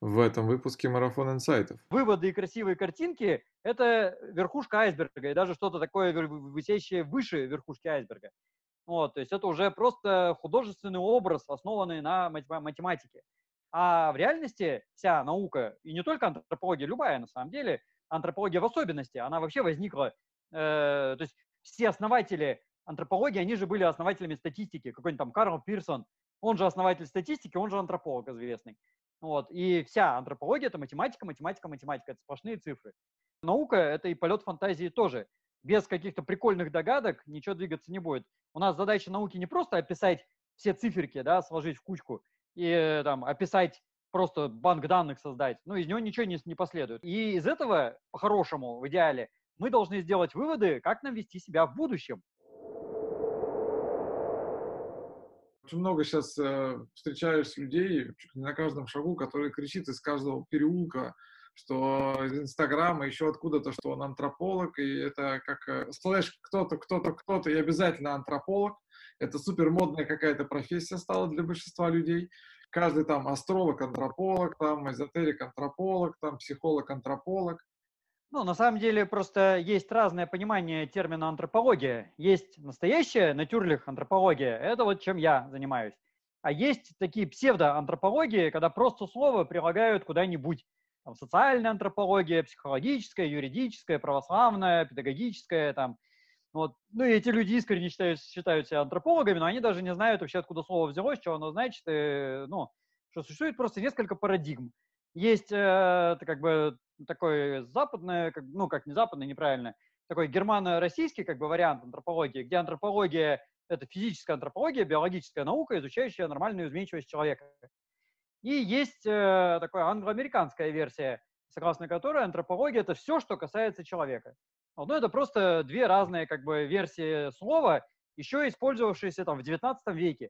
в этом выпуске «Марафон инсайтов». Выводы и красивые картинки – это верхушка айсберга, и даже что-то такое висящее выше верхушки айсберга. Вот, то есть это уже просто художественный образ, основанный на математике. А в реальности вся наука, и не только антропология, любая на самом деле, антропология в особенности, она вообще возникла, э, то есть все основатели антропологии, они же были основателями статистики. Какой-нибудь там Карл Пирсон, он же основатель статистики, он же антрополог известный. Вот. И вся антропология – это математика, математика, математика. Это сплошные цифры. Наука – это и полет фантазии тоже. Без каких-то прикольных догадок ничего двигаться не будет. У нас задача науки не просто описать все циферки, да, сложить в кучку и там описать просто банк данных создать, ну, из него ничего не, не последует. И из этого, по-хорошему, в идеале, мы должны сделать выводы, как нам вести себя в будущем. Очень много сейчас э, встречаешь людей на каждом шагу, которые кричит из каждого переулка, что из Инстаграма, еще откуда-то, что он антрополог, и это как э, слэш кто-то, кто-то, кто-то, и обязательно антрополог. Это супер модная какая-то профессия стала для большинства людей. Каждый там астролог-антрополог, там эзотерик-антрополог, там психолог-антрополог. Ну, на самом деле, просто есть разное понимание термина антропология. Есть настоящая натюрлих антропология, это вот чем я занимаюсь. А есть такие псевдоантропологии, когда просто слово прилагают куда-нибудь. Там, социальная антропология, психологическая, юридическая, православная, педагогическая, там, вот. Ну и эти люди искренне считают, считают себя антропологами, но они даже не знают вообще, откуда слово взялось, что оно значит, и, ну, что существует просто несколько парадигм. Есть э, как бы такой западный, как, ну, как не западный, неправильно, такой германо-российский как бы вариант антропологии, где антропология – это физическая антропология, биологическая наука, изучающая нормальную изменчивость человека. И есть э, такая англоамериканская версия, согласно которой антропология – это все, что касается человека. Вот, ну, это просто две разные как бы версии слова, еще использовавшиеся там в 19 веке.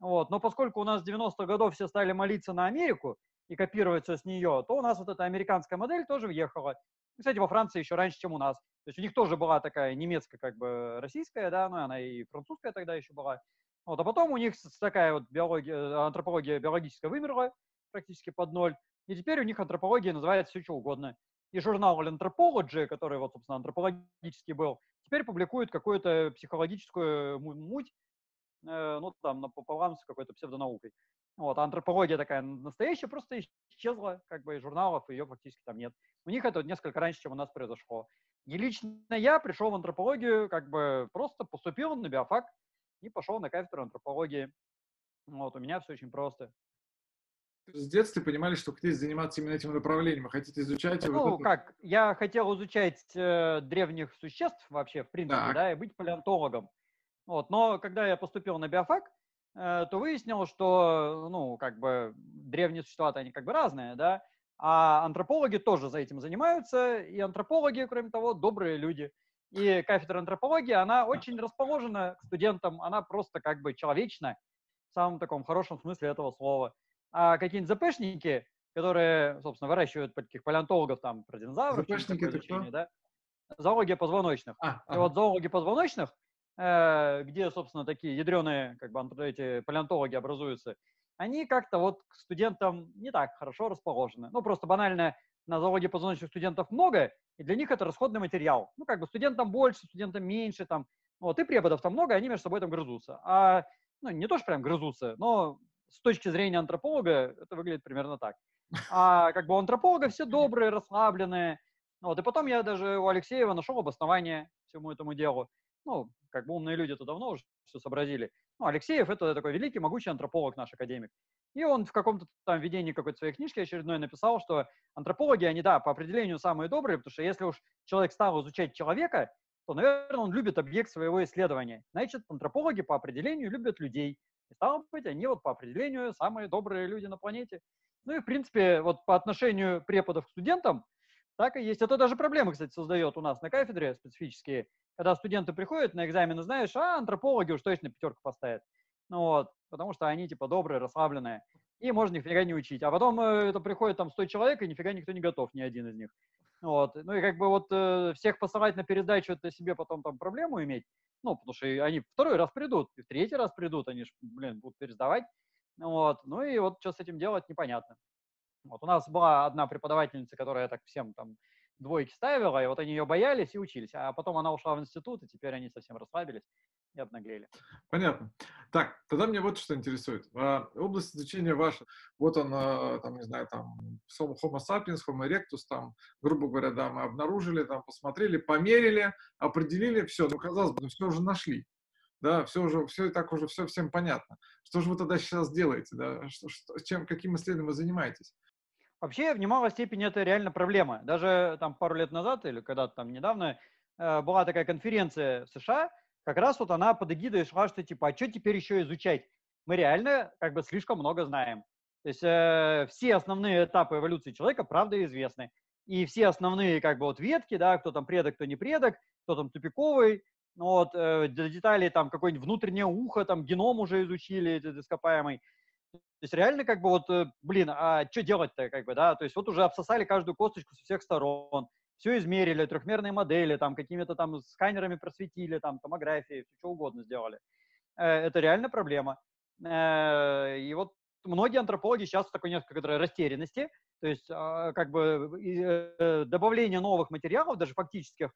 Вот. Но поскольку у нас с 90-х годов все стали молиться на Америку, и копируется с нее, то у нас вот эта американская модель тоже въехала. Кстати, во Франции еще раньше, чем у нас. То есть у них тоже была такая немецкая, как бы российская, да, ну она и французская тогда еще была. Вот, а потом у них такая вот биология, э, антропология биологическая вымерла практически под ноль. И теперь у них антропология называется все что угодно. И журнал Anthropology, который вот, собственно, антропологический был, теперь публикует какую-то психологическую муть, э, ну, там, пополам с какой-то псевдонаукой. Вот, а антропология такая настоящая просто исчезла, как бы, из журналов, ее фактически там нет. У них это несколько раньше, чем у нас произошло. И лично я пришел в антропологию, как бы, просто поступил на биофак и пошел на кафедру антропологии. Вот, у меня все очень просто. С детства понимали, что хотите заниматься именно этим направлением, хотите изучать... Ну, вот это... как, я хотел изучать э, древних существ вообще, в принципе, так. да, и быть палеонтологом. Вот, но когда я поступил на биофак, то выяснилось, что, ну, как бы древние существа, они как бы разные, да, а антропологи тоже за этим занимаются, и антропологи, кроме того, добрые люди. И кафедра антропологии, она очень расположена к студентам, она просто как бы человечна, в самом таком хорошем смысле этого слова. А какие-нибудь ЗПшники, которые, собственно, выращивают таких палеонтологов, там, про динозавров, ЗПшники это лечение, да? Зоология позвоночных. А, ага. И вот зоологи позвоночных, Э, где, собственно, такие ядреные как бы, эти палеонтологи образуются, они как-то вот к студентам не так хорошо расположены. Ну, просто банально на зоологии позвоночных студентов много, и для них это расходный материал. Ну, как бы студентам больше, студентам меньше, там, вот, и преподов там много, они между собой там грызутся. А, ну, не то, что прям грызутся, но с точки зрения антрополога это выглядит примерно так. А как бы у антрополога все добрые, расслабленные. Вот, и потом я даже у Алексеева нашел обоснование всему этому делу ну, как бы умные люди-то давно уже все сообразили. Ну, Алексеев – это такой великий, могучий антрополог наш академик. И он в каком-то там видении какой-то своей книжки очередной написал, что антропологи, они, да, по определению самые добрые, потому что если уж человек стал изучать человека, то, наверное, он любит объект своего исследования. Значит, антропологи по определению любят людей. И стало быть, они вот по определению самые добрые люди на планете. Ну и, в принципе, вот по отношению преподов к студентам, так и есть. Это даже проблемы, кстати, создает у нас на кафедре специфические когда студенты приходят на экзамены, знаешь, а антропологи уж точно пятерку поставят. Ну вот, потому что они типа добрые, расслабленные. И можно нифига не учить. А потом э, это приходит там 100 человек, и нифига никто не готов, ни один из них. Вот. Ну и как бы вот э, всех посылать на передачу, это себе потом там проблему иметь. Ну, потому что они второй раз придут, и в третий раз придут, они же, блин, будут пересдавать. Вот. Ну и вот что с этим делать, непонятно. Вот у нас была одна преподавательница, которая так всем там двойки ставила, и вот они ее боялись и учились. А потом она ушла в институт, и теперь они совсем расслабились и обнаглели. Понятно. Так, тогда мне вот что интересует. А, область изучения ваша, вот он, там, не знаю, там, Homo sapiens, Homo erectus, там, грубо говоря, да, мы обнаружили, там, посмотрели, померили, определили, все, ну, казалось бы, ну, все уже нашли. Да, все уже, все и так уже, все всем понятно. Что же вы тогда сейчас делаете, да? Что, что, чем, каким исследованием вы занимаетесь? Вообще, в немалой степени это реально проблема. Даже там пару лет назад или когда-то там недавно э, была такая конференция в США, как раз вот она под эгидой шла, что типа, а что теперь еще изучать? Мы реально как бы слишком много знаем. То есть э, все основные этапы эволюции человека, правда, известны. И все основные как бы вот ветки, да, кто там предок, кто не предок, кто там тупиковый, ну вот, э, детали там какое-нибудь внутреннее ухо, там геном уже изучили, этот ископаемый. То есть реально как бы вот, э, блин, а что делать-то, как бы, да, то есть вот уже обсосали каждую косточку со всех сторон, все измерили, трехмерные модели, там какими-то там сканерами просветили, там томографии, все что угодно сделали. Э, это реально проблема. Э, и вот многие антропологи сейчас в такой некоторой растерянности, то есть а, как бы добавление новых материалов, даже фактических,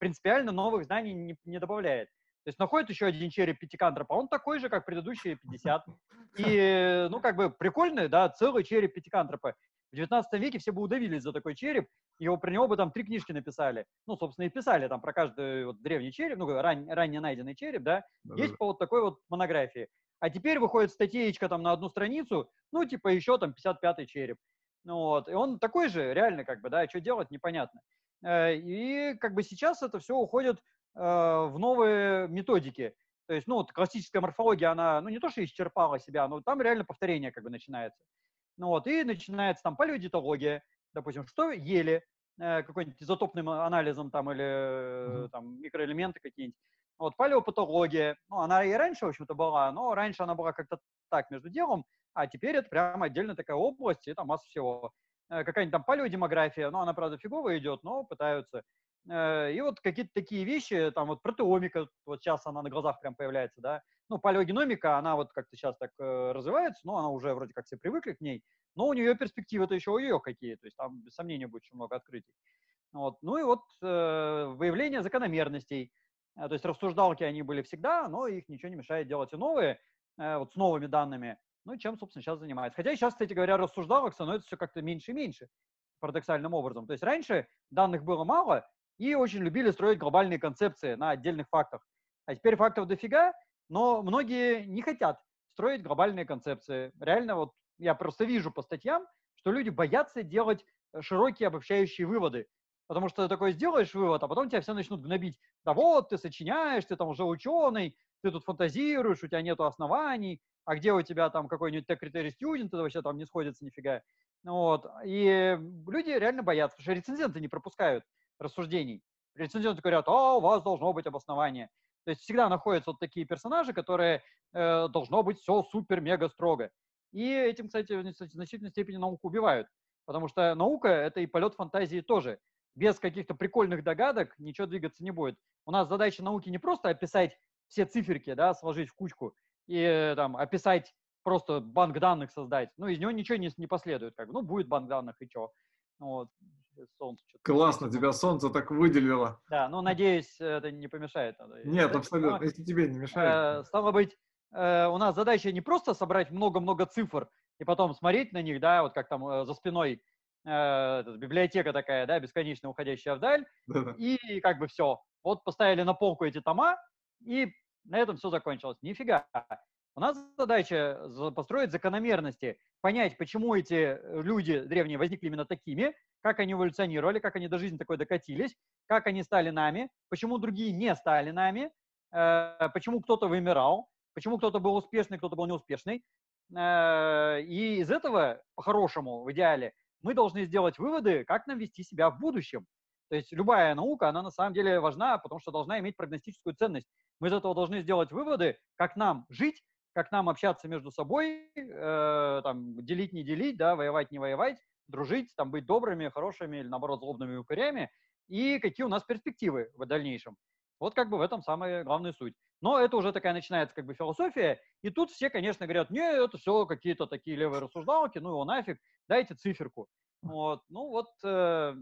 принципиально новых знаний не, не добавляет. То есть находит еще один череп пятикантропа, он такой же, как предыдущие 50. И, ну, как бы прикольный, да, целый череп пятикантропа. В 19 веке все бы удавились за такой череп, его про него бы там три книжки написали. Ну, собственно, и писали там про каждый вот древний череп, ну, ран, ранее найденный череп, да, да есть да. по вот такой вот монографии. А теперь выходит статейка там на одну страницу, ну, типа еще там 55-й череп. Ну, вот, и он такой же, реально, как бы, да, что делать, непонятно. Э, и как бы сейчас это все уходит в новые методики. То есть, ну, вот классическая морфология, она, ну, не то, что исчерпала себя, но там реально повторение как бы начинается. Ну, вот, и начинается там палеодитология, допустим, что ели, э, какой-нибудь изотопным анализом там или mm-hmm. там микроэлементы какие-нибудь. Вот, палеопатология, ну, она и раньше, в общем-то, была, но раньше она была как-то так между делом, а теперь это прямо отдельно такая область, и там масса всего. Какая-нибудь там палеодемография, ну, она, правда, фигово идет, но пытаются. Э, и вот какие-то такие вещи, там вот протеомика, вот сейчас она на глазах прям появляется, да. Ну, палеогеномика, она вот как-то сейчас так э, развивается, но она уже вроде как все привыкли к ней, но у нее перспективы-то еще у нее какие, то есть там без сомнения будет очень много открытий. Вот. Ну и вот э, выявление закономерностей, э, то есть рассуждалки они были всегда, но их ничего не мешает делать и новые, э, вот с новыми данными, ну, чем, собственно, сейчас занимается. Хотя сейчас, кстати говоря, рассуждалок становится все как-то меньше и меньше, парадоксальным образом. То есть раньше данных было мало, и очень любили строить глобальные концепции на отдельных фактах. А теперь фактов дофига, но многие не хотят строить глобальные концепции. Реально вот я просто вижу по статьям, что люди боятся делать э, широкие обобщающие выводы. Потому что ты такой сделаешь вывод, а потом тебя все начнут гнобить. Да вот, ты сочиняешь, ты там уже ученый, ты тут фантазируешь, у тебя нету оснований, а где у тебя там какой-нибудь критерий студент, это вообще там не сходится нифига. Вот. И люди реально боятся, потому что рецензенты не пропускают рассуждений. Рецензенты говорят, а, у вас должно быть обоснование. То есть всегда находятся вот такие персонажи, которые э, должно быть все супер-мега строго. И этим, кстати, в значительной степени науку убивают. Потому что наука — это и полет фантазии тоже. Без каких-то прикольных догадок ничего двигаться не будет. У нас задача науки не просто описать все циферки, да, сложить в кучку и там описать просто банк данных создать. Ну, из него ничего не, не последует. Как бы. Ну, будет банк данных и что. Вот солнце. Классно, тебя солнце так выделило. Да, ну, надеюсь, это не помешает. Нет, абсолютно, если тебе не мешает. Э, стало быть, э, у нас задача не просто собрать много-много цифр и потом смотреть на них, да, вот как там э, за спиной библиотека такая, да, бесконечно уходящая вдаль, Да-да. и как бы все. Вот поставили на полку эти тома, и на этом все закончилось. Нифига. У нас задача построить закономерности, понять, почему эти люди древние возникли именно такими, как они эволюционировали, как они до жизни такой докатились, как они стали нами, почему другие не стали нами, э, почему кто-то вымирал, почему кто-то был успешный, кто-то был неуспешный. Э, и из этого, по-хорошему, в идеале, мы должны сделать выводы, как нам вести себя в будущем. То есть любая наука, она на самом деле важна, потому что должна иметь прогностическую ценность. Мы из этого должны сделать выводы, как нам жить, как нам общаться между собой, э, там, делить, не делить, да, воевать, не воевать, дружить, там, быть добрыми, хорошими или, наоборот, злобными упырями, и какие у нас перспективы в дальнейшем. Вот как бы в этом самая главная суть. Но это уже такая начинается как бы философия, и тут все, конечно, говорят, не, это все какие-то такие левые рассуждалки, ну его нафиг, дайте циферку. Вот, ну вот э,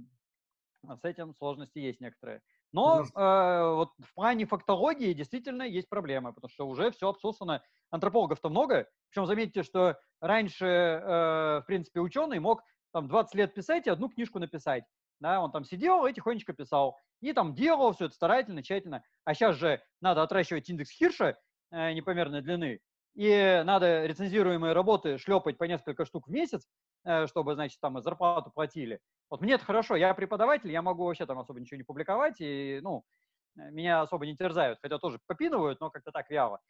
с этим сложности есть некоторые. Но э, вот в плане фактологии действительно есть проблемы, потому что уже все обсосано. Антропологов-то много. Причем заметьте, что раньше, э, в принципе, ученый мог там 20 лет писать и одну книжку написать. Да, он там сидел и тихонечко писал. И там делал все это старательно, тщательно. А сейчас же надо отращивать индекс Хирша э, непомерной длины. И надо рецензируемые работы шлепать по несколько штук в месяц, э, чтобы, значит, там зарплату платили. Вот мне это хорошо, я преподаватель, я могу вообще там особо ничего не публиковать, и, ну, э, меня особо не терзают, хотя тоже попинывают, но как-то так вяло.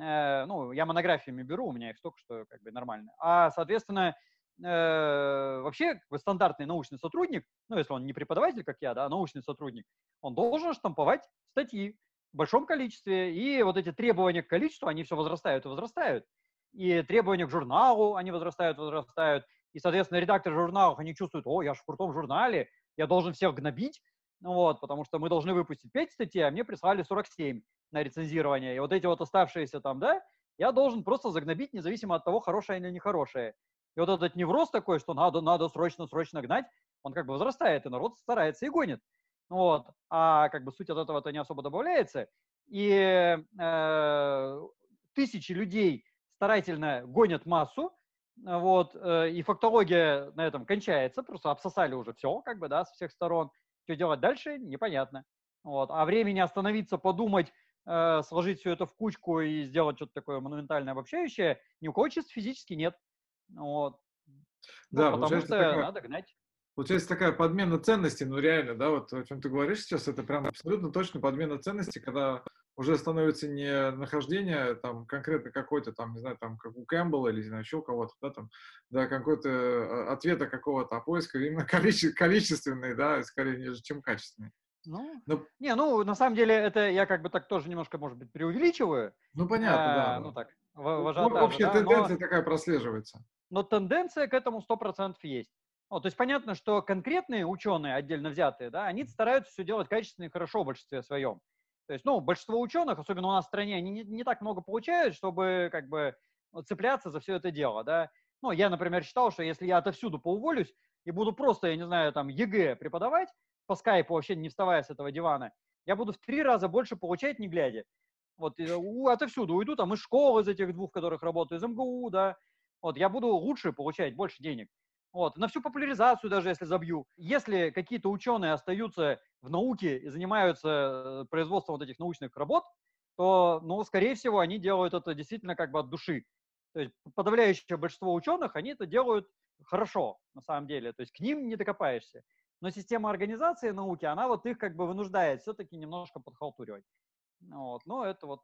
Э, ну, я монографиями беру, у меня их столько, что как бы нормально. А, соответственно, вообще как стандартный научный сотрудник, ну, если он не преподаватель, как я, да, а научный сотрудник, он должен штамповать статьи большом количестве, и вот эти требования к количеству, они все возрастают и возрастают. И требования к журналу, они возрастают, возрастают. И, соответственно, редакторы журналов, они чувствуют, о, я же в крутом журнале, я должен всех гнобить, ну вот, потому что мы должны выпустить 5 статей, а мне прислали 47 на рецензирование. И вот эти вот оставшиеся там, да, я должен просто загнобить, независимо от того, хорошее или нехорошее. И вот этот невроз такой, что надо, надо срочно, срочно гнать, он как бы возрастает, и народ старается и гонит. Вот. А как бы суть от этого-то не особо добавляется. И э, тысячи людей старательно гонят массу, вот, э, и фактология на этом кончается, просто обсосали уже все, как бы, да, с всех сторон. Что делать дальше, непонятно. Вот. А времени остановиться, подумать, э, сложить все это в кучку и сделать что-то такое монументальное, обобщающее, ни у кого чисто физически нет. Вот. Да, ну, потому что такая, надо гнать. Получается такая подмена ценностей, ну реально, да, вот о чем ты говоришь сейчас, это прям абсолютно точно подмена ценностей, когда уже становится не нахождение там конкретно какой-то там, не знаю, там, как у Кэмпбелла или, не знаю, еще у кого-то, да, там, да, какой-то а, ответа какого-то, а поиска именно количе- количественный, да, скорее, чем качественный. Ну, Но... не, ну, на самом деле, это я как бы так тоже немножко, может быть, преувеличиваю. Ну, понятно, а, да. Ну, так, в, в ажиотаже, ну, Общая да, тенденция но, такая прослеживается. Но тенденция к этому 100% есть. Ну, то есть понятно, что конкретные ученые, отдельно взятые, да, они стараются все делать качественно и хорошо в большинстве своем. То есть, ну, большинство ученых, особенно у нас в стране, они не, не так много получают, чтобы как бы цепляться за все это дело, да. Ну, я, например, считал, что если я отовсюду поуволюсь и буду просто, я не знаю, там, ЕГЭ преподавать, по скайпу вообще не вставая с этого дивана, я буду в три раза больше получать, не глядя. Вот, у, отовсюду уйду, там, из школы, из этих двух, которых работаю, из МГУ, да. Вот, я буду лучше получать, больше денег. Вот, на всю популяризацию даже если забью. Если какие-то ученые остаются в науке и занимаются э, производством вот этих научных работ, то, ну, скорее всего, они делают это действительно как бы от души. То есть подавляющее большинство ученых, они это делают хорошо, на самом деле. То есть к ним не докопаешься. Но система организации науки, она вот их как бы вынуждает все-таки немножко подхалтуривать. Вот. Ну, это вот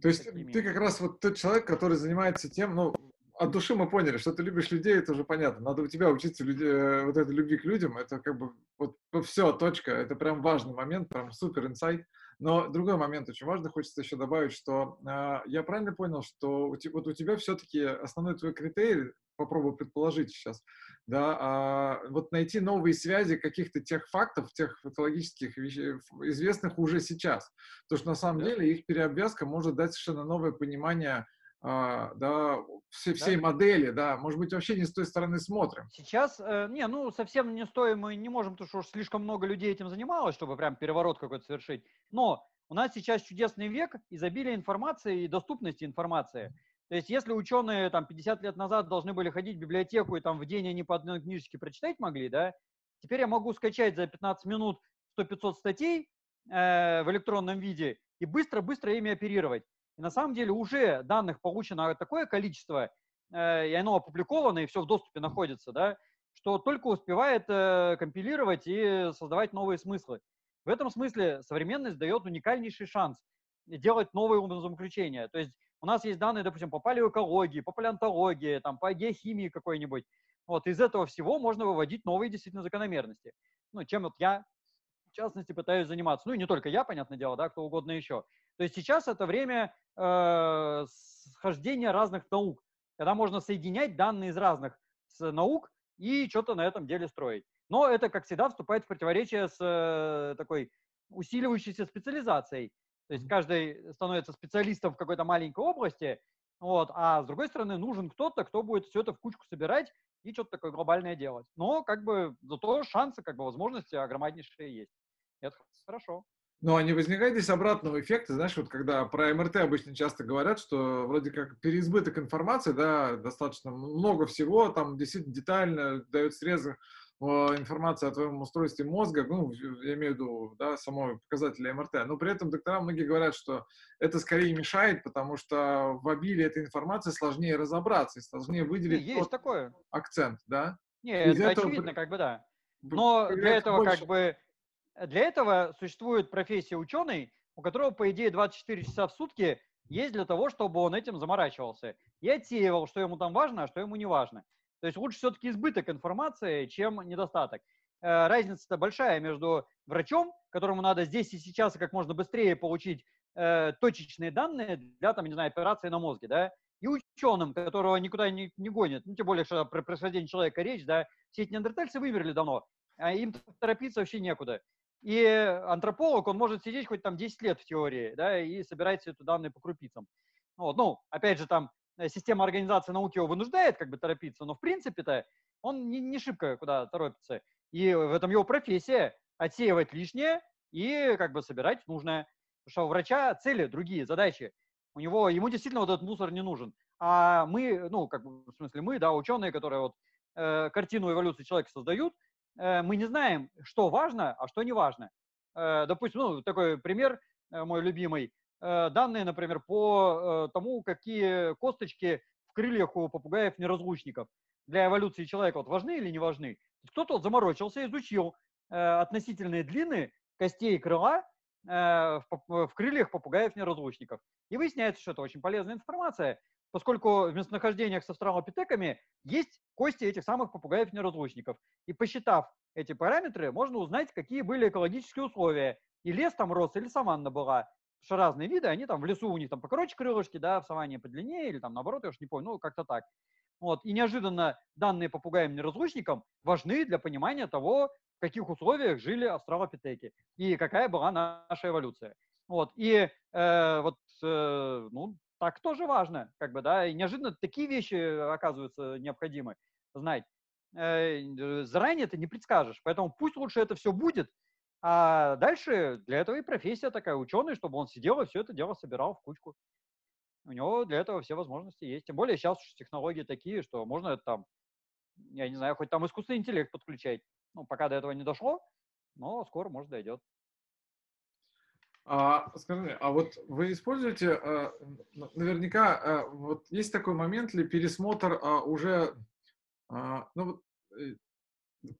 то есть ты как раз вот тот человек, который занимается тем, ну, от души мы поняли, что ты любишь людей, это уже понятно. Надо у тебя учиться люди, э, вот этой любви к людям. Это как бы вот все, точка. Это прям важный момент, прям супер инсайт. Но другой момент очень важный, хочется еще добавить, что э, я правильно понял, что у, вот у тебя все-таки основной твой критерий, попробую предположить сейчас, да, а, вот найти новые связи каких-то тех фактов, тех патологических вещей, известных уже сейчас. Потому что на самом да. деле их переобвязка может дать совершенно новое понимание а, да, все, всей да? модели, да, может быть, вообще не с той стороны смотрим. Сейчас, э, не, ну, совсем не стоим, мы не можем, потому что уж слишком много людей этим занималось, чтобы прям переворот какой-то совершить. Но у нас сейчас чудесный век изобилия информации и доступности информации. То есть, если ученые там 50 лет назад должны были ходить в библиотеку и там в день они по одной книжечке прочитать могли, да, теперь я могу скачать за 15 минут 100-500 статей э, в электронном виде и быстро-быстро ими оперировать. И на самом деле уже данных получено такое количество, э, и оно опубликовано, и все в доступе находится, да, что только успевает э, компилировать и создавать новые смыслы. В этом смысле современность дает уникальнейший шанс делать новые умозаключения. То есть у нас есть данные, допустим, по палеоэкологии, по палеонтологии, там, по геохимии какой-нибудь. Вот из этого всего можно выводить новые действительно закономерности. Ну, чем вот я, в частности, пытаюсь заниматься. Ну, и не только я, понятное дело, да, кто угодно еще. То есть сейчас это время э, схождения разных наук, когда можно соединять данные из разных наук и что-то на этом деле строить. Но это, как всегда, вступает в противоречие с э, такой усиливающейся специализацией. То есть каждый становится специалистом в какой-то маленькой области, вот, а с другой стороны нужен кто-то, кто будет все это в кучку собирать и что-то такое глобальное делать. Но как бы зато шансы, как бы возможности огромнейшие есть. Это хорошо. Но не возникает здесь обратного эффекта, знаешь, вот когда про МРТ обычно часто говорят, что вроде как переизбыток информации, да, достаточно много всего, там действительно детально дают срезы э, информации о твоем устройстве мозга, ну, я имею в виду, да, самого показателя МРТ, но при этом доктора многие говорят, что это скорее мешает, потому что в обилии этой информации сложнее разобраться и сложнее выделить Есть такое. акцент, да? Нет, это очевидно, как бы да. Но для этого больше... как бы для этого существует профессия ученый, у которого, по идее, 24 часа в сутки есть для того, чтобы он этим заморачивался и отсеивал, что ему там важно, а что ему не важно. То есть лучше все-таки избыток информации, чем недостаток. Э, разница-то большая между врачом, которому надо здесь и сейчас как можно быстрее получить э, точечные данные для, там, не знаю, операции на мозге, да, и ученым, которого никуда не, не гонят, ну, тем более, что про происхождение человека речь, да, все эти неандертальцы вымерли давно, а им торопиться вообще некуда. И антрополог, он может сидеть хоть там 10 лет в теории, да, и собирать все эти данные по крупицам. Вот, ну, опять же, там э, система организации науки его вынуждает как бы торопиться, но в принципе-то он не, не шибко куда торопится. И в этом его профессия – отсеивать лишнее и как бы собирать нужное. Потому что у врача цели другие, задачи. У него, ему действительно вот этот мусор не нужен. А мы, ну, как бы, в смысле мы, да, ученые, которые вот э, картину эволюции человека создают, мы не знаем, что важно, а что не важно. Э, допустим, ну, такой пример э, мой любимый. Данные, например, по тому, какие косточки в крыльях у попугаев-неразлучников для эволюции человека вот важны или не важны. Кто-то вот заморочился, изучил относительные длины костей крыла в крыльях попугаев-неразлучников. И выясняется, что это очень полезная информация, поскольку в местонахождениях с австралопитеками есть кости этих самых попугаев-неразлучников. И посчитав эти параметры, можно узнать, какие были экологические условия. И лес там рос, или саванна была. Потому что разные виды, они там в лесу у них там покороче крылышки, да, в саванне подлиннее, или там наоборот, я уж не помню, ну, как-то так. Вот. И неожиданно данные попугаям-неразлучникам важны для понимания того, в каких условиях жили австралопитеки и какая была наша эволюция. Вот. И э, вот, э, ну, так тоже важно, как бы, да, и неожиданно такие вещи оказываются необходимы знать. Э, заранее ты не предскажешь, поэтому пусть лучше это все будет, а дальше для этого и профессия такая, ученый, чтобы он сидел и все это дело собирал в кучку. У него для этого все возможности есть. Тем более сейчас технологии такие, что можно это там, я не знаю, хоть там искусственный интеллект подключать. Ну, пока до этого не дошло, но скоро, может, дойдет. А, скажи, а вот вы используете, а, наверняка, а, вот есть такой момент ли пересмотр а, уже, а, ну э,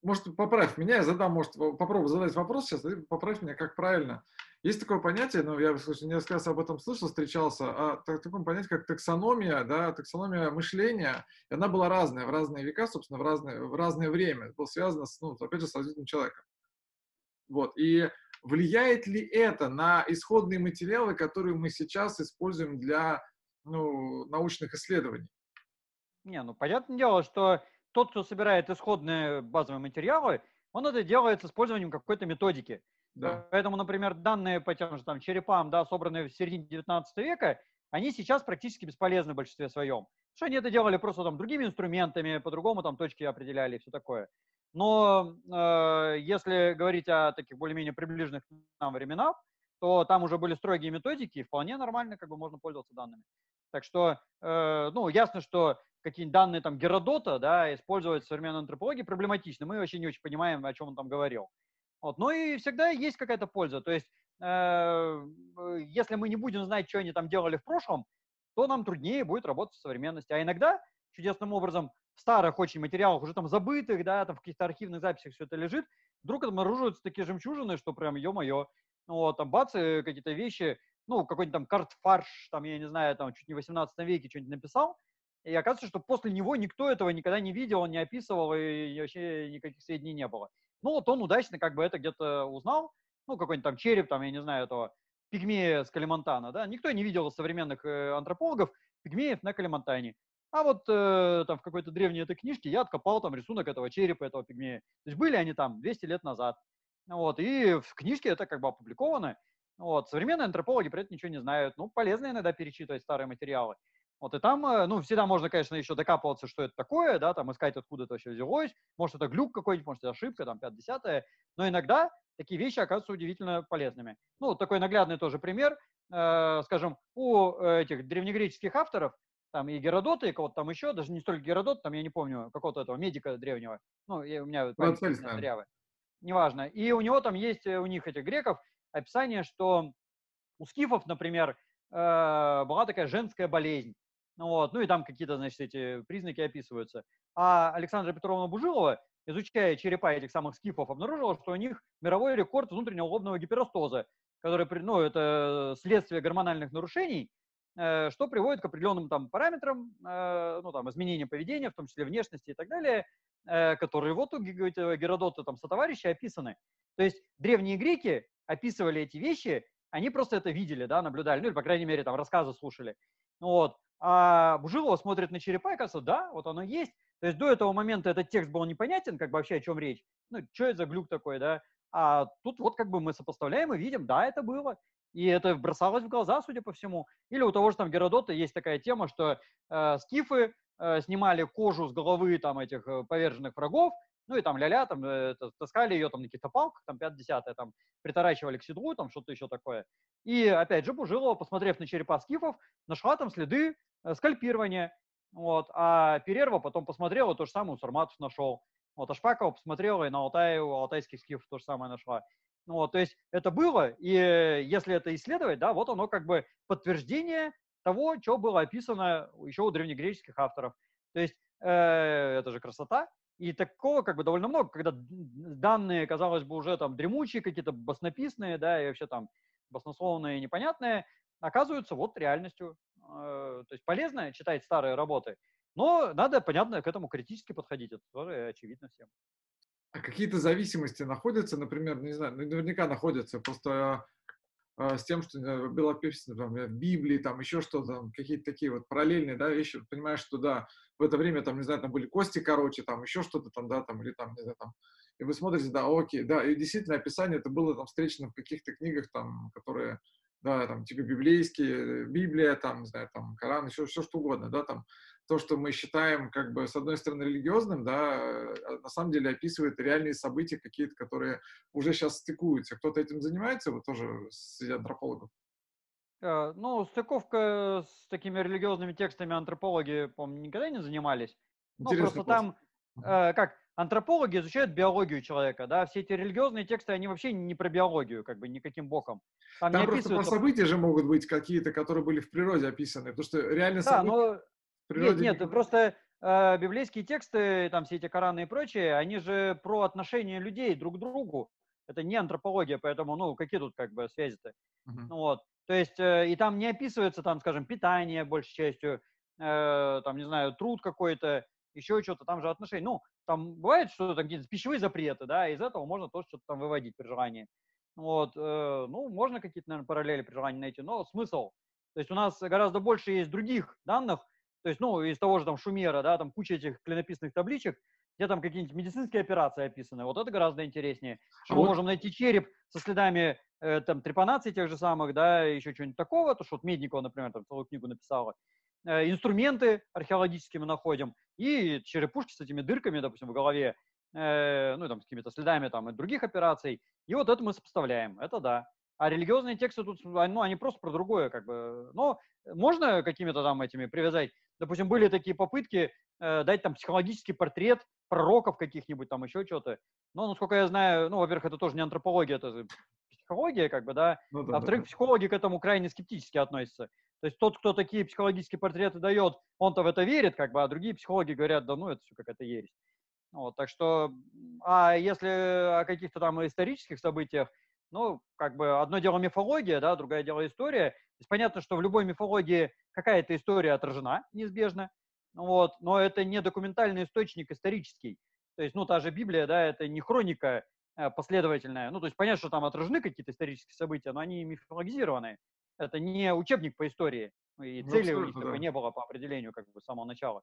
может, поправь меня, я задам, может, попробую задать вопрос сейчас, ты поправь меня, как правильно. Есть такое понятие, ну, я слушай, несколько раз об этом слышал, встречался, а, так, такое понятие, как таксономия, да, таксономия мышления, и она была разная в разные века, собственно, в разное, в разное время, было связано, с, ну, опять же, с развитием человека. Вот, и Влияет ли это на исходные материалы, которые мы сейчас используем для ну, научных исследований? Не, ну понятное дело, что тот, кто собирает исходные базовые материалы, он это делает с использованием какой-то методики. Да. Поэтому, например, данные по тем же там, черепам, да, собранные в середине 19 века, они сейчас практически бесполезны в большинстве своем. Что они это делали просто там другими инструментами, по-другому там точки определяли и все такое. Но э, если говорить о таких более-менее приближенных нам временах, то там уже были строгие методики, и вполне нормально как бы можно пользоваться данными. Так что, э, ну, ясно, что какие-нибудь данные там Геродота, да, использовать в современной антропологии проблематично. Мы вообще не очень понимаем, о чем он там говорил. Вот. Но и всегда есть какая-то польза. То есть, э, если мы не будем знать, что они там делали в прошлом, то нам труднее будет работать в современности. А иногда чудесным образом старых очень материалах, уже там забытых, да, там в каких-то архивных записях все это лежит, вдруг обнаруживаются такие жемчужины, что прям, ё-моё, ну, вот, там, бац, какие-то вещи, ну, какой-нибудь там карт-фарш, там, я не знаю, там, чуть не в 18 веке что-нибудь написал, и оказывается, что после него никто этого никогда не видел, не описывал, и вообще никаких сведений не было. Ну, вот он удачно как бы это где-то узнал, ну, какой-нибудь там череп, там, я не знаю, этого пигмея с Калимантана, да, никто не видел современных э, антропологов пигмеев на Калимантане. А вот э, там в какой-то древней этой книжке я откопал там рисунок этого черепа, этого пигмея. То есть были они там 200 лет назад. Вот, и в книжке это как бы опубликовано. Вот. Современные антропологи про это ничего не знают. Ну, полезно иногда перечитывать старые материалы. Вот, и там, э, ну, всегда можно, конечно, еще докапываться, что это такое, да, там искать, откуда это вообще взялось. Может, это глюк какой-нибудь, может, это ошибка, там, 5-10. Но иногда такие вещи оказываются удивительно полезными. Ну, такой наглядный тоже пример. Э, скажем, у этих древнегреческих авторов, там и Геродота, и кого-то там еще, даже не столько Геродот, там я не помню, какого-то этого медика древнего. Ну, я, у меня дырявая. Неважно. И у него там есть, э, у них этих греков, описание, что у скифов, например, э, была такая женская болезнь. Ну, вот, ну и там какие-то, значит, эти признаки описываются. А Александра Петровна Бужилова, изучая черепа этих самых скифов, обнаружила, что у них мировой рекорд внутреннего лобного гиперостоза, который, ну, это следствие гормональных нарушений, что приводит к определенным там параметрам, э, ну, там, изменениям поведения, в том числе внешности и так далее, э, которые вот у Геродота там сотоварищи описаны. То есть древние греки описывали эти вещи, они просто это видели, да, наблюдали, ну или, по крайней мере, там рассказы слушали. Вот. А Бужилова смотрит на черепа и кажется, да, вот оно есть. То есть до этого момента этот текст был непонятен, как бы вообще о чем речь. Ну, что это за глюк такой, да? А тут вот как бы мы сопоставляем и видим, да, это было. И это бросалось в глаза, судя по всему. Или у того же там Геродота есть такая тема, что э, скифы э, снимали кожу с головы там этих э, поверженных врагов, ну и там ля-ля, там э, таскали ее там на каких-то палках, там 5-10, там приторачивали к седлу, там что-то еще такое. И опять же Бужилова, посмотрев на черепа скифов, нашла там следы э, скальпирования. Вот. А Перерва потом посмотрела, то же самое у Сарматов нашел. Вот, а Шпакова посмотрела и на Алтае, у алтайских скифов то же самое нашла. Ну, вот, то есть это было, и если это исследовать, да, вот оно как бы подтверждение того, что было описано еще у древнегреческих авторов. То есть э, это же красота. И такого как бы довольно много, когда данные, казалось бы, уже там дремучие, какие-то баснописные, да, и вообще там баснословные, непонятные, оказываются вот реальностью. Э, то есть полезно читать старые работы, но надо, понятно, к этому критически подходить. Это тоже очевидно всем. А какие-то зависимости находятся, например, не знаю, ну, наверняка находятся, просто э, с тем, что было написано там, в Библии, там еще что-то, какие-то такие вот параллельные да, вещи, понимаешь, что да, в это время там, не знаю, там были кости короче, там еще что-то там, да, там, или там, не знаю, там, и вы смотрите, да, окей, да, и действительно описание это было там встречено в каких-то книгах, там, которые, да, там, типа библейские, Библия, там, не знаю, там, Коран, еще все что угодно, да, там, то, что мы считаем, как бы, с одной стороны, религиозным, да, а на самом деле описывает реальные события какие-то, которые уже сейчас стыкуются. Кто-то этим занимается, вот тоже среди антропологов? Э, ну, стыковка с такими религиозными текстами антропологи, по-моему, никогда не занимались. Ну, просто там, э, как, антропологи изучают биологию человека, да, все эти религиозные тексты, они вообще не про биологию, как бы, никаким боком. Там, там просто про события же могут быть какие-то, которые были в природе описаны, потому что реально да, события... Но... Природе... Нет, нет, просто э, библейские тексты, там все эти Кораны и прочее, они же про отношения людей друг к другу. Это не антропология, поэтому, ну, какие тут как бы связи-то? Uh-huh. Ну, вот. То есть, э, и там не описывается, там, скажем, питание большей частью, э, там, не знаю, труд какой-то, еще что-то, там же отношения. Ну, там бывает, что там какие-то пищевые запреты, да, из этого можно тоже что-то там выводить при желании. Вот, э, ну, можно какие-то, наверное, параллели при желании найти, но смысл. То есть у нас гораздо больше есть других данных, то есть, ну, из того же там Шумера, да, там куча этих клинописных табличек, где там какие-нибудь медицинские операции описаны. Вот это гораздо интереснее. А мы вот... можем найти череп со следами э, там трепанаций тех же самых, да, еще чего-нибудь такого, то что вот Медникова, например, там целую книгу написала. Э, инструменты археологические мы находим и черепушки с этими дырками, допустим, в голове, э, ну, там, с какими-то следами там и других операций. И вот это мы сопоставляем. Это да. А религиозные тексты тут, ну, они просто про другое, как бы. Но можно какими-то там этими привязать. Допустим, были такие попытки э, дать там психологический портрет пророков каких-нибудь, там еще что-то. Но, насколько я знаю, ну, во-первых, это тоже не антропология, это психология, как бы, да. Ну, да а во-вторых, да. психологи к этому крайне скептически относятся. То есть тот, кто такие психологические портреты дает, он-то в это верит, как бы, а другие психологи говорят, да ну, это все какая-то ересь. Вот, так что, а если о каких-то там исторических событиях, ну, как бы одно дело мифология, да, другое дело история. То есть понятно, что в любой мифологии какая-то история отражена неизбежно, вот, но это не документальный источник исторический. То есть, ну, та же Библия, да, это не хроника э, последовательная. Ну, то есть понятно, что там отражены какие-то исторические события, но они мифологизированы. Это не учебник по истории. И ну, цели у них да. не было по определению, как бы, с самого начала.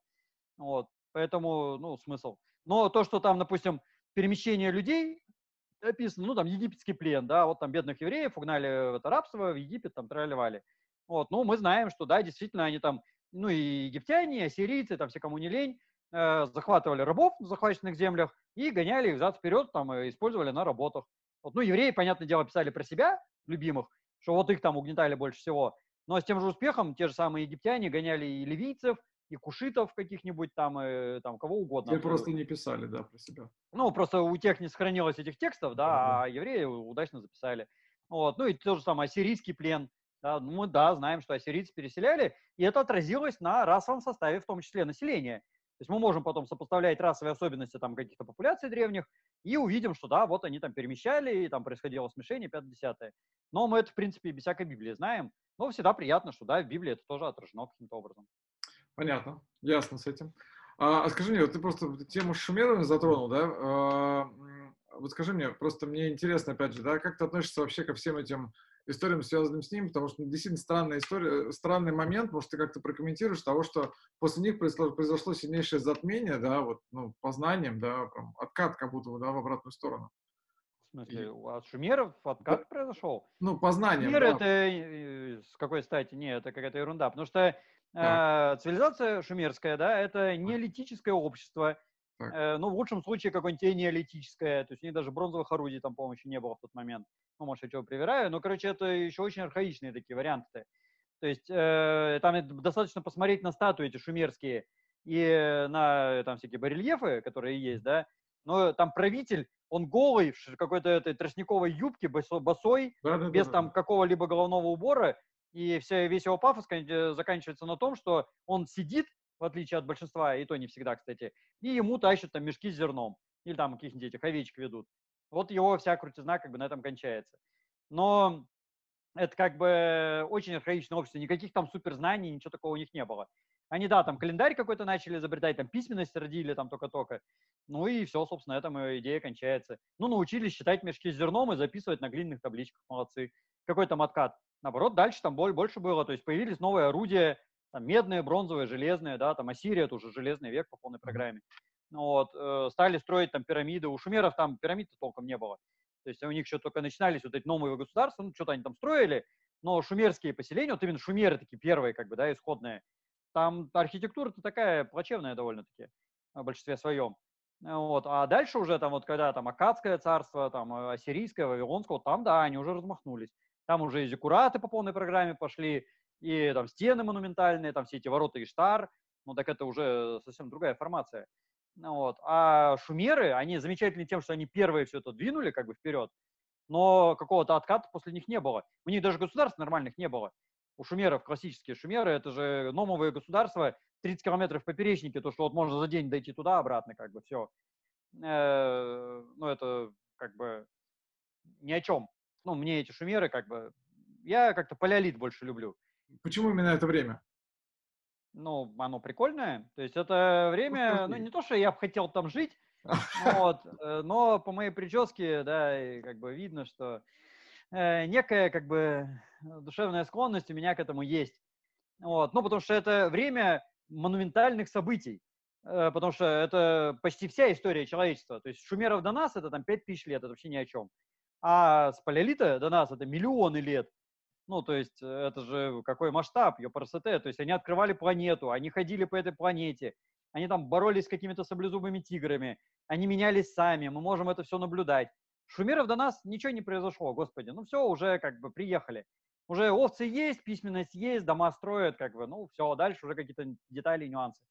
Вот, поэтому, ну, смысл. Но то, что там, допустим, перемещение людей описано, ну, там, египетский плен, да, вот там бедных евреев угнали в это рабство, в Египет там тролливали. Вот, ну, мы знаем, что, да, действительно, они там, ну, и египтяне, и ассирийцы, там все, кому не лень, э, захватывали рабов в захваченных землях и гоняли их взад-вперед, там, и использовали на работах. Вот, ну, евреи, понятное дело, писали про себя, любимых, что вот их там угнетали больше всего. Но с тем же успехом те же самые египтяне гоняли и ливийцев, и кушитов каких-нибудь там, и, э, там кого угодно. Или просто не писали, да, про себя. Ну, просто у тех не сохранилось этих текстов, да, да, а евреи удачно записали. Вот. Ну и то же самое ассирийский плен. Да, ну, мы, да, знаем, что ассирийцы переселяли, и это отразилось на расовом составе, в том числе населения. То есть мы можем потом сопоставлять расовые особенности там каких-то популяций древних и увидим, что да, вот они там перемещали, и там происходило смешение, 5-10. Но мы это, в принципе, без всякой Библии знаем. Но всегда приятно, что да, в Библии это тоже отражено каким-то образом. Понятно, ясно с этим. А, а скажи мне, вот ты просто тему шумерами затронул, да? А, вот скажи мне, просто мне интересно, опять же, да, как ты относишься вообще ко всем этим историям, связанным с ним, потому что действительно странная история, странный момент, может, ты как-то прокомментируешь того, что после них произошло, произошло сильнейшее затмение, да, вот, ну, познанием, да, прям откат как будто бы, да, в обратную сторону. В смысле, и... от шумеров откат да. произошел? Ну, познанием, Шумеры да. это, э, с какой стати? Не, это какая-то ерунда, потому что. Э, цивилизация шумерская, да, это неолитическое общество, э, ну, в лучшем случае какое-нибудь неолитическое, то есть у них даже бронзовых орудий там, по-моему, еще не было в тот момент. Ну, может, я чего привираю, но, короче, это еще очень архаичные такие варианты. То есть э, там достаточно посмотреть на статуи эти шумерские и на там всякие барельефы, которые есть, да, но там правитель, он голый, в какой-то этой тростниковой юбке, босой, да, да, без да, там какого-либо головного убора, и вся, весь его пафос заканчивается на том, что он сидит, в отличие от большинства, и то не всегда, кстати, и ему тащат там мешки с зерном, или там каких-нибудь этих овечек ведут. Вот его вся крутизна как бы на этом кончается. Но это как бы очень архаичное общество, никаких там суперзнаний, ничего такого у них не было. Они, да, там календарь какой-то начали изобретать, там письменность родили там только-только. Ну и все, собственно, на этом идея кончается. Ну, научились считать мешки с зерном и записывать на глиняных табличках, молодцы. Какой там откат? Наоборот, дальше там больше было, то есть появились новые орудия, там медные, бронзовые, железные, да, там Ассирия, это уже железный век по полной программе. Ну, вот, э, стали строить там пирамиды, у шумеров там пирамид толком не было. То есть у них еще только начинались вот эти новые государства, ну, что-то они там строили, но шумерские поселения, вот именно шумеры такие первые, как бы, да, исходные, там архитектура-то такая плачевная довольно-таки в большинстве своем. Вот. А дальше уже там вот когда там Акадское царство, там э, Ассирийское, Вавилонское, вот там, да, они уже размахнулись. Там уже и зекураты по полной программе пошли, и там стены монументальные, там все эти ворота Иштар, ну так это уже совсем другая формация. Ну вот. А шумеры, они замечательны тем, что они первые все это двинули как бы вперед, но какого-то отката после них не было. У них даже государств нормальных не было. У шумеров, классические шумеры, это же номовые государства, 30 километров поперечнике, то, что вот можно за день дойти туда-обратно, как бы все. Э, ну, это как бы ни о чем. Ну, мне эти шумеры как бы... Я как-то палеолит больше люблю. Почему именно это время? ну, оно прикольное. То есть это время, ну, не то, что я бы хотел там жить, вот, э, но по моей прическе, да, как бы видно, что э, некая, как бы, душевная склонность у меня к этому есть. Вот, ну, потому что это время монументальных событий, э, потому что это почти вся история человечества. То есть шумеров до нас это там 5000 лет, это вообще ни о чем. А с палеолита до нас это миллионы лет. Ну, то есть э, это же какой масштаб, ёпарасоте. То есть они открывали планету, они ходили по этой планете, они там боролись с какими-то саблезубыми тиграми, они менялись сами, мы можем это все наблюдать. Шумеров до нас ничего не произошло, господи. Ну все, уже как бы приехали. Уже овцы есть, письменность есть, дома строят, как бы, ну все, дальше уже какие-то детали и нюансы.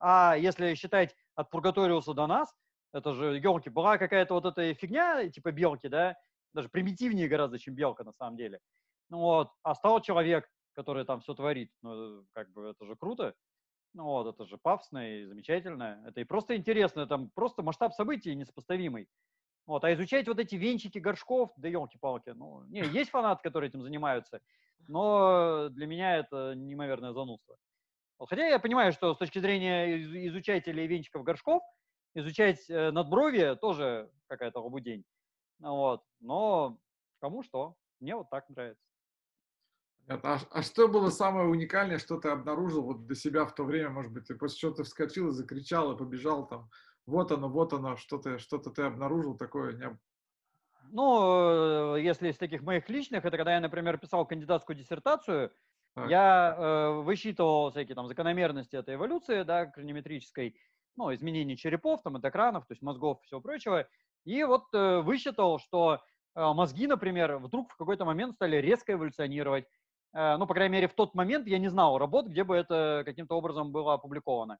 А если считать от Пургаториуса до нас, это же, елки, была какая-то вот эта фигня, типа белки, да, даже примитивнее гораздо, чем белка на самом деле. Ну вот, а стал человек, который там все творит. Ну, как бы это же круто. Ну вот, это же пафосно и замечательно. Это и просто интересно, там просто масштаб событий несопоставимый. Вот, а изучать вот эти венчики горшков, да елки-палки, ну, не, есть фанаты, которые этим занимаются, но для меня это неимоверное занудство. Хотя я понимаю, что с точки зрения изучателей венчиков горшков, изучать э, надбровье тоже какая-то лабудень. Вот, но кому что, мне вот так нравится. А, а что было самое уникальное, что ты обнаружил вот для себя в то время, может быть, ты после чего-то вскочил и закричал, и побежал там, вот оно, вот оно, что-то что ты обнаружил такое? Не... Ну, э, если из таких моих личных, это когда я, например, писал кандидатскую диссертацию, Так. я э, высчитывал всякие там закономерности этой эволюции, да, краниометрической, ну, изменений черепов, там, от экранов, то есть мозгов и всего прочего, и вот э, высчитал, что э, мозги, например, вдруг в какой-то момент стали резко эволюционировать. Э, ну, по крайней мере, в тот момент я не знал работ, где бы это каким-то образом было опубликовано.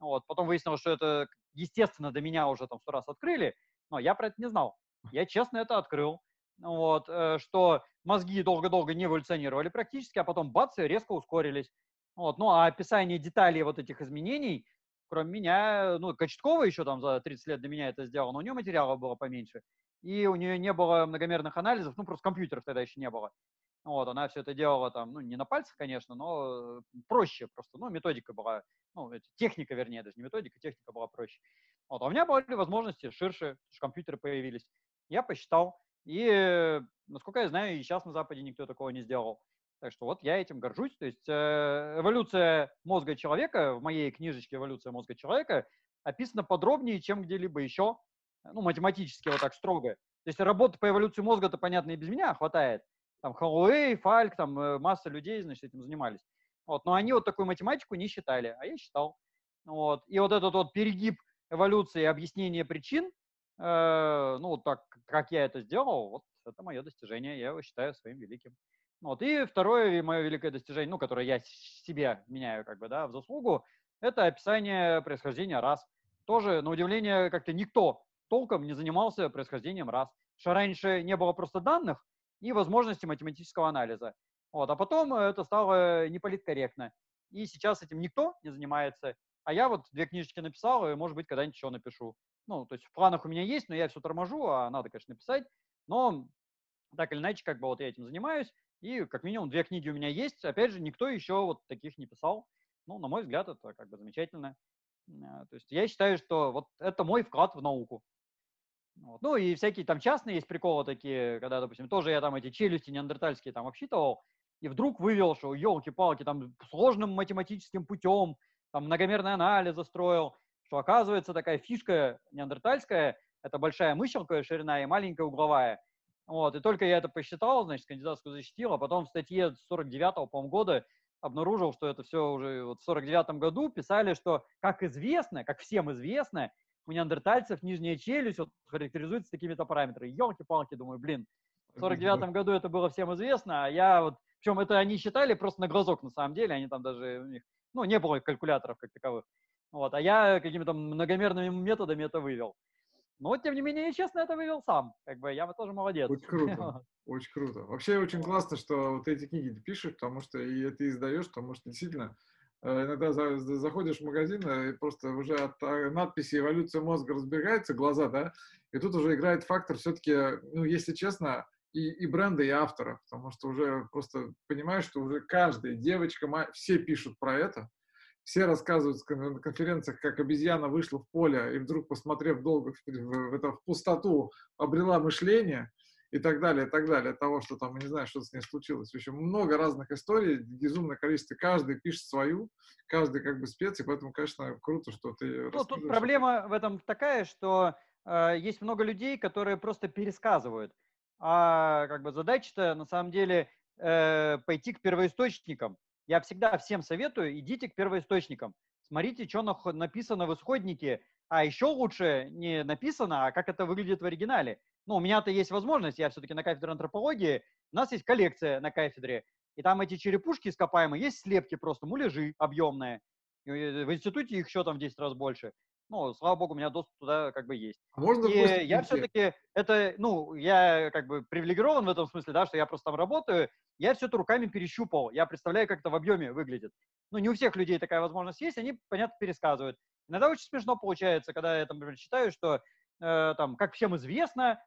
Вот. Потом выяснилось, что это, естественно, до меня уже там сто раз открыли, но я про это не знал. Я честно это открыл. Вот, э, что мозги долго-долго не эволюционировали практически, а потом бац, резко ускорились. Вот. Ну, а описание деталей вот этих изменений, кроме меня, ну, Кочеткова еще там за 30 лет до меня это сделал, но у нее материала было поменьше. И у нее не было многомерных анализов, ну, просто компьютеров тогда еще не было. Вот, она все это делала там, ну, не на пальцах, конечно, но проще просто, ну, методика была, ну, техника, вернее, даже не методика, техника была проще. Вот, а у меня были возможности ширше, что компьютеры появились. Я посчитал, и, насколько я знаю, и сейчас на Западе никто такого не сделал. Так что вот я этим горжусь. То есть э, эволюция мозга человека, в моей книжечке «Эволюция мозга человека» описана подробнее, чем где-либо еще, ну, математически вот так строго. То есть работы по эволюции мозга-то, понятно, и без меня хватает. Там Хэллоуэй, Фальк, там э, масса людей, значит, этим занимались. Вот, но они вот такую математику не считали, а я считал. Вот. И вот этот вот перегиб эволюции, объяснение причин, э, ну, так, как я это сделал, вот это мое достижение, я его считаю своим великим. Вот. И второе мое великое достижение, ну, которое я себе меняю как бы, да, в заслугу, это описание происхождения рас. Тоже, на удивление, как-то никто толком не занимался происхождением рас. Что раньше не было просто данных, и возможности математического анализа. Вот. А потом это стало неполиткорректно. И сейчас этим никто не занимается. А я вот две книжечки написал, и, может быть, когда-нибудь еще напишу. Ну, то есть в планах у меня есть, но я все торможу, а надо, конечно, написать. Но так или иначе, как бы вот я этим занимаюсь, и как минимум две книги у меня есть. Опять же, никто еще вот таких не писал. Ну, на мой взгляд, это как бы замечательно. А, то есть я считаю, что вот это мой вклад в науку. Вот. Ну и всякие там частные есть приколы такие, когда, допустим, тоже я там эти челюсти неандертальские там обсчитывал, и вдруг вывел, что елки-палки, там сложным математическим путем, там многомерный анализ застроил, что оказывается такая фишка неандертальская, это большая мыщелковая ширина и маленькая угловая. Вот, и только я это посчитал, значит, кандидатскую защитил, а потом в статье 49-го, по года обнаружил, что это все уже вот в 49-м году писали, что, как известно, как всем известно, у неандертальцев нижняя челюсть вот, характеризуется такими-то параметрами. Елки-палки, думаю, блин, в 49 году это было всем известно, а я вот, причем это они считали просто на глазок на самом деле, они там даже, у них, ну, не было калькуляторов как таковых. Вот, а я какими-то многомерными методами это вывел. Но, тем не менее, я честно это вывел сам. Как бы я вот тоже молодец. Очень круто. Очень круто. Вообще очень классно, что вот эти книги ты пишешь, потому что и это издаешь, потому что действительно Э, иногда заходишь в магазин, э, и просто уже от а, надписи «эволюция мозга» разбегаются глаза, да, и тут уже играет фактор все-таки, ну, если честно, и, и бренда, и автора, потому что уже просто понимаешь, что уже каждая девочка, все пишут про это, все рассказывают на конференциях, как обезьяна вышла в поле и вдруг, посмотрев долго в, в, в, это, в пустоту, обрела мышление – и так далее, и так далее, от того, что там, не знаю, что с ней случилось. В общем, много разных историй, безумное количество, каждый пишет свою, каждый как бы спец, и поэтому, конечно, круто, что ты Ну, тут проблема в этом такая, что э, есть много людей, которые просто пересказывают, а как бы задача-то на самом деле э, пойти к первоисточникам. Я всегда всем советую, идите к первоисточникам. Смотрите, что написано в исходнике, а еще лучше не написано, а как это выглядит в оригинале ну, у меня-то есть возможность, я все-таки на кафедре антропологии, у нас есть коллекция на кафедре, и там эти черепушки ископаемые, есть слепки просто, муляжи объемные. Э, в институте их еще там в 10 раз больше. Ну, слава богу, у меня доступ туда как бы есть. А можно и я все-таки, это, ну, я как бы привилегирован в этом смысле, да, что я просто там работаю, я все это руками перещупал, я представляю, как это в объеме выглядит. Ну, не у всех людей такая возможность есть, они, понятно, пересказывают. Иногда очень смешно получается, когда я, там, например, читаю, что, э, там, как всем известно,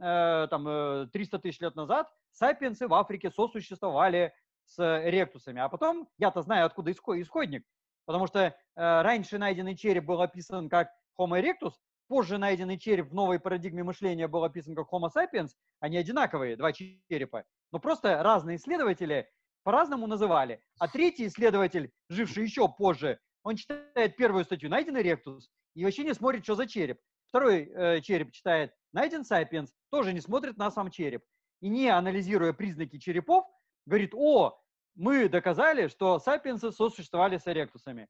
Э, там 300 э, тысяч лет назад сапиенсы в Африке сосуществовали с ректусами. А потом, я-то знаю, откуда исходник, потому что э, раньше найденный череп был описан как Homo erectus, позже найденный череп в новой парадигме мышления был описан как Homo sapiens, они одинаковые, два черепа. Но просто разные исследователи по-разному называли. А третий исследователь, живший еще позже, он читает первую статью «Найденный ректус» и вообще не смотрит, что за череп. второй э, череп читает найден Sapiens, тоже не смотрит на сам череп. И не анализируя признаки черепов, говорит, о, мы доказали, что сапиенсы сосуществовали с эректусами.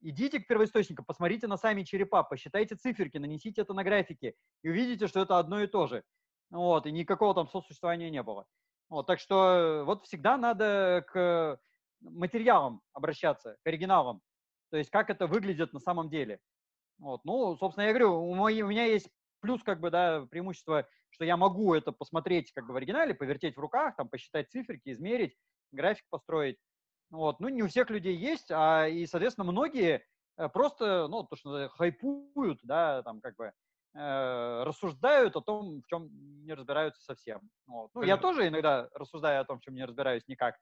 Идите к первоисточнику, посмотрите на сами черепа, посчитайте циферки, нанесите это на графике и увидите, что это одно и то же. Вот, и никакого там сосуществования не было. Вот, так что вот всегда надо к материалам обращаться, к оригиналам. То есть как это выглядит на самом деле. Вот, ну, собственно, я говорю, у, моей, у меня есть плюс, как бы, да, преимущество, что я могу это посмотреть, как бы, в оригинале, повертеть в руках, там, посчитать циферки, измерить, график построить. Вот, ну, не у всех людей есть, а, и, соответственно, многие э, просто, ну, то, что хайпуют, да, там, как бы, э, рассуждают о том, в чем не разбираются совсем. Вот. Ну, я тоже иногда рассуждаю о том, в чем не разбираюсь никак.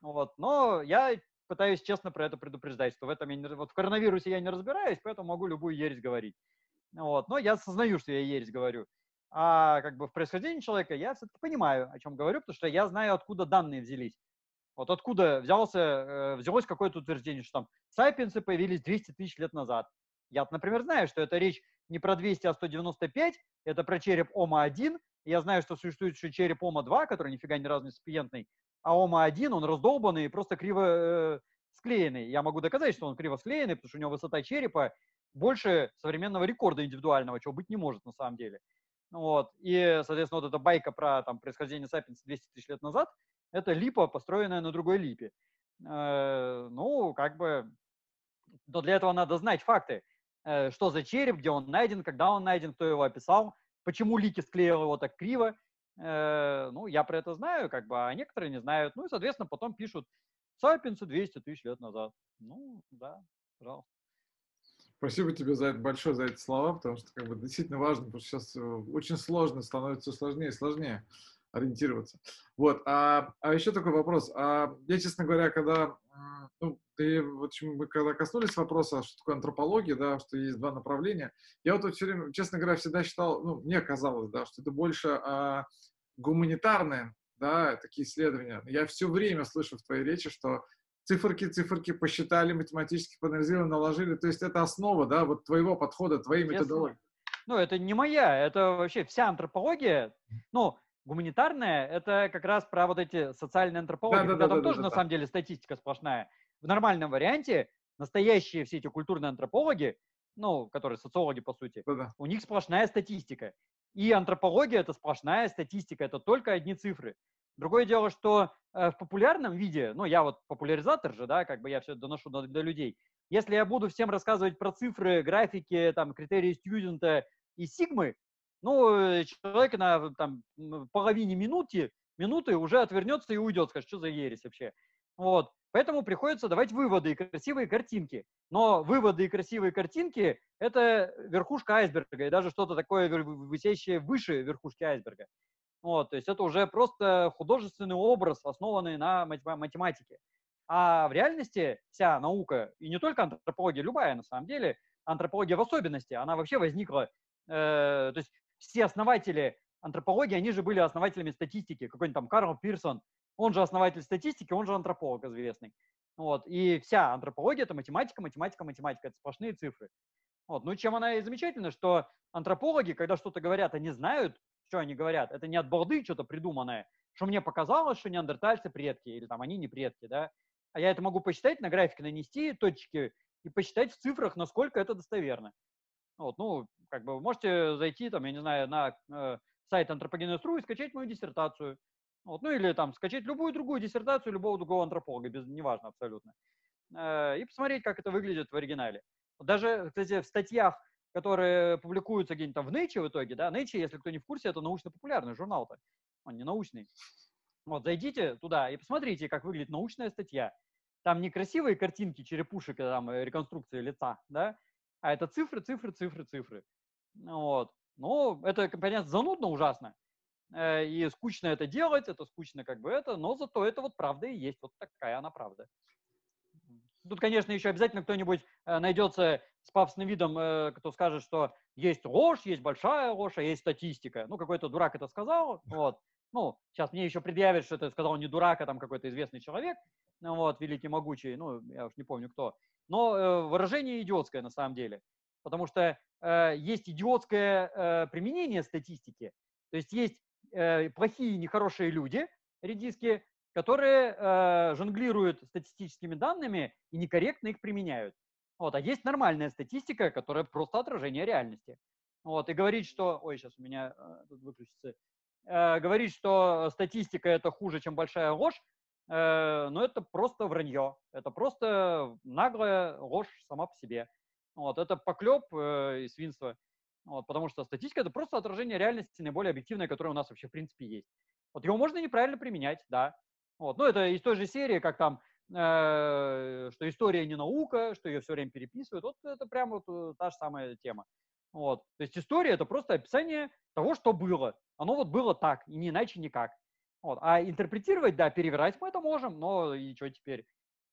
Вот. Но я пытаюсь честно про это предупреждать, что в этом я не, вот в коронавирусе я не разбираюсь, поэтому могу любую ересь говорить. Вот. Но я осознаю, что я ересь говорю. А как бы в происхождении человека я все-таки понимаю, о чем говорю, потому что я знаю, откуда данные взялись. Вот откуда взялся, э, взялось какое-то утверждение, что там сапиенсы появились 200 тысяч лет назад. Я, например, знаю, что это речь не про 200, а 195, это про череп Ома-1. Я знаю, что существует еще череп Ома-2, который нифига не разный реципиентный, а Ома-1, он раздолбанный и просто криво э, склеенный. Я могу доказать, что он криво склеенный, потому что у него высота черепа больше современного рекорда индивидуального, чего быть не может на самом деле. Вот. И, соответственно, вот эта байка про там, происхождение сапиенса 200 тысяч лет назад, это липа, построенная на другой липе. Э, ну, как бы, но для этого надо знать факты. Э, что за череп, где он найден, когда он найден, кто его описал, почему Лики склеил его так криво. Э, ну, я про это знаю, как бы, а некоторые не знают. Ну и, соответственно, потом пишут Сапиенсы 200 тысяч лет назад. Ну, да, пожалуйста. Спасибо тебе за это большое за эти слова, потому что как бы действительно важно, потому что сейчас очень сложно, становится все сложнее и сложнее ориентироваться. Вот. А, а еще такой вопрос. А я, честно говоря, когда ну, ты, вот мы когда коснулись вопроса, что такое антропология, да, что есть два направления, я вот, вот все время, честно говоря, всегда считал, ну, мне казалось, да, что это больше а, гуманитарные, да, такие исследования. Я все время слышу в твоей речи, что циферки, циферки посчитали, математически проанализировали, наложили. То есть это основа, да, вот твоего подхода, твоей методологии. Ну, это не моя, это вообще вся антропология. Ну, Гуманитарная – это как раз про вот эти социальные антропологии, да, да, да, там да, тоже да, на да. самом деле статистика сплошная. В нормальном варианте настоящие все эти культурные антропологи, ну, которые социологи по сути, да, да. у них сплошная статистика. И антропология – это сплошная статистика, это только одни цифры. Другое дело, что э, в популярном виде, ну, я вот популяризатор же, да, как бы я все доношу до, до людей. Если я буду всем рассказывать про цифры, графики, там, критерии студента и сигмы, ну, э, человек на там, половине минуты, минуты уже отвернется и уйдет, скажет, что за ересь вообще. Вот. Поэтому приходится давать выводы и красивые картинки. Но выводы и красивые картинки – это верхушка айсберга, и даже что-то такое висящее выше верхушки айсберга. Вот, то есть это уже просто художественный образ, основанный на математике. А в реальности вся наука, и не только антропология, любая на самом деле, антропология в особенности, она вообще возникла, э, то есть все основатели антропологии, они же были основателями статистики. Какой-нибудь там Карл Пирсон, он же основатель статистики, он же антрополог известный. Вот. И вся антропология – это математика, математика, математика. Это сплошные цифры. Вот. Ну, чем она и замечательна, что антропологи, когда что-то говорят, они знают, что они говорят. Это не от борды что-то придуманное, что мне показалось, что неандертальцы предки, или там они не предки, да. А я это могу посчитать, на графике нанести точки и посчитать в цифрах, насколько это достоверно. Вот, ну, как бы вы можете зайти, там, я не знаю, на э, сайт антропогенез.ру и скачать мою диссертацию. Вот, ну или там скачать любую другую диссертацию любого другого антрополога, без, неважно абсолютно. Э, и посмотреть, как это выглядит в оригинале. Даже, кстати, в статьях, которые публикуются где-нибудь там в Nature в итоге, да, Nature, если кто не в курсе, это научно-популярный журнал-то, он не научный. Вот, зайдите туда и посмотрите, как выглядит научная статья. Там не красивые картинки черепушек, там э, реконструкции лица, да, а это цифры, цифры, цифры, цифры. Вот. Ну, это, понятно, занудно ужасно. Э, и скучно это делать, это скучно как бы это, но зато это вот правда и есть. Вот такая она правда. Тут, конечно, еще обязательно кто-нибудь э, найдется с пафосным видом, э, кто скажет, что есть ложь, есть большая ложь, а есть статистика. Ну, какой-то дурак это сказал, вот. Ну, сейчас мне еще предъявят, что это сказал не дурак, а там какой-то известный человек, вот, великий могучий, ну, я уж не помню кто. Но выражение идиотское на самом деле. Потому что э, есть идиотское э, применение статистики. То есть есть э, плохие, нехорошие люди, редиски, которые э, жонглируют статистическими данными и некорректно их применяют. Вот, а есть нормальная статистика, которая просто отражение реальности. Вот, и говорить, что... Ой, сейчас у меня э, тут выключится. Э, говорить, что статистика это хуже, чем большая ложь, э, ну это просто вранье. Это просто наглая ложь сама по себе. Вот, это поклеп э, и свинство. Вот, потому что статистика это просто отражение реальности наиболее объективной, которая у нас вообще в принципе есть. Вот его можно неправильно применять, да. Вот, ну это из той же серии, как там, э, что история не наука, что ее все время переписывают. Вот это прямо вот э, та же самая тема. Вот. То есть история это просто описание того, что было. Оно вот было так, и не иначе никак. Вот. А интерпретировать, да, перевирать мы это можем, но и что теперь?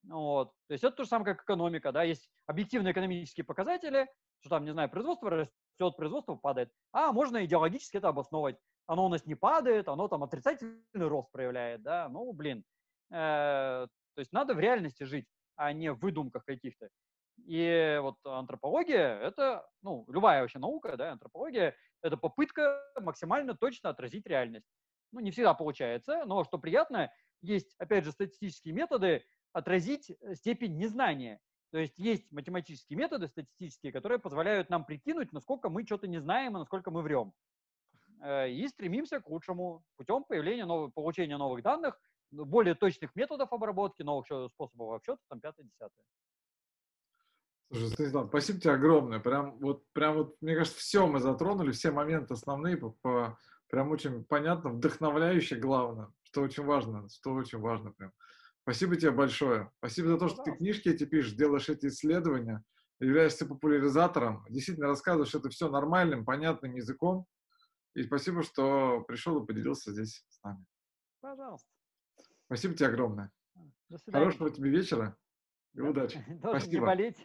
Вот. То есть это то же самое, как экономика, да, есть объективные экономические показатели, что там, не знаю, производство растет, производство падает. А можно идеологически это обосновывать. Оно у нас не падает, оно там отрицательный рост проявляет, да, ну, блин. Э, то есть надо в реальности жить, а не в выдумках каких-то. И вот антропология – это, ну, любая вообще наука, да, антропология – это попытка максимально точно отразить реальность. Ну, не всегда получается, но что приятно, есть, опять же, статистические методы отразить степень незнания. То есть есть математические методы статистические, которые позволяют нам прикинуть, насколько мы что-то не знаем и насколько мы врем. Э, и стремимся к лучшему путем появления новых, получения новых данных, более точных методов обработки, новых способов обсчета, там, пятое-десятое. Слушай, Станислав, спасибо тебе огромное. Прям вот, прям вот, мне кажется, все мы затронули, все моменты основные, по, по, прям очень понятно, вдохновляюще, главное, что очень важно, что очень важно прям. Спасибо тебе большое. Спасибо за то, что ты книжки эти пишешь, делаешь эти исследования, являешься популяризатором, действительно рассказываешь это все нормальным, понятным языком. И спасибо, что пришел и поделился здесь с нами. Пожалуйста. Спасибо тебе огромное. Хорошего тебе вечера и удачи. Должен Спасибо. не болеть.